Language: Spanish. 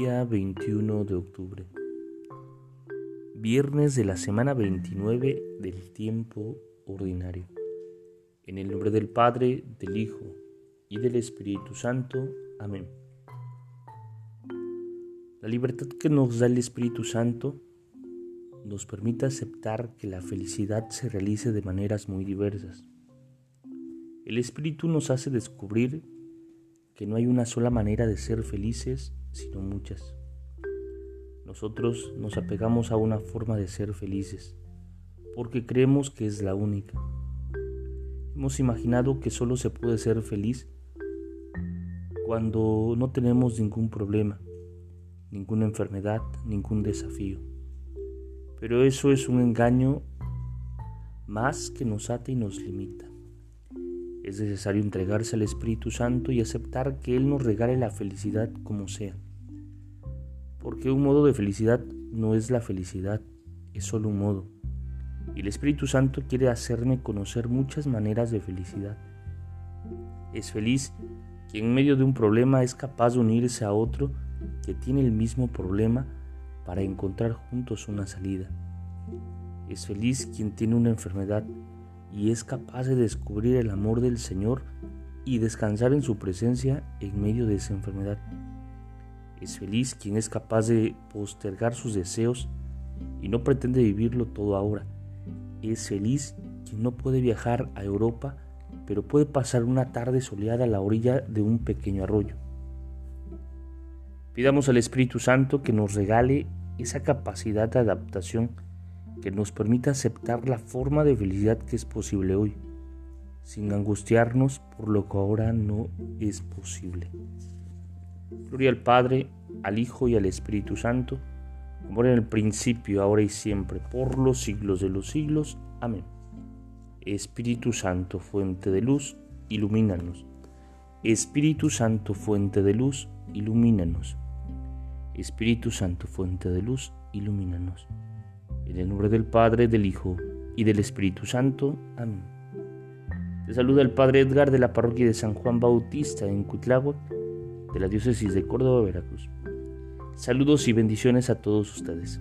Día 21 de octubre. Viernes de la semana 29 del tiempo ordinario. En el nombre del Padre, del Hijo y del Espíritu Santo. Amén. La libertad que nos da el Espíritu Santo nos permite aceptar que la felicidad se realice de maneras muy diversas. El Espíritu nos hace descubrir que no hay una sola manera de ser felices, sino muchas. Nosotros nos apegamos a una forma de ser felices, porque creemos que es la única. Hemos imaginado que solo se puede ser feliz cuando no tenemos ningún problema, ninguna enfermedad, ningún desafío. Pero eso es un engaño más que nos ata y nos limita. Es necesario entregarse al Espíritu Santo y aceptar que Él nos regale la felicidad como sea. Porque un modo de felicidad no es la felicidad, es solo un modo. Y el Espíritu Santo quiere hacerme conocer muchas maneras de felicidad. Es feliz quien en medio de un problema es capaz de unirse a otro que tiene el mismo problema para encontrar juntos una salida. Es feliz quien tiene una enfermedad y es capaz de descubrir el amor del Señor y descansar en su presencia en medio de esa enfermedad. Es feliz quien es capaz de postergar sus deseos y no pretende vivirlo todo ahora. Es feliz quien no puede viajar a Europa, pero puede pasar una tarde soleada a la orilla de un pequeño arroyo. Pidamos al Espíritu Santo que nos regale esa capacidad de adaptación que nos permita aceptar la forma de felicidad que es posible hoy, sin angustiarnos por lo que ahora no es posible. Gloria al Padre, al Hijo y al Espíritu Santo, como era en el principio, ahora y siempre, por los siglos de los siglos. Amén. Espíritu Santo, fuente de luz, ilumínanos. Espíritu Santo, fuente de luz, ilumínanos. Espíritu Santo, fuente de luz, ilumínanos. En el nombre del Padre, del Hijo y del Espíritu Santo. Amén. Te saluda el Padre Edgar de la parroquia de San Juan Bautista en Cuitláhuac, de la diócesis de Córdoba, Veracruz. Saludos y bendiciones a todos ustedes.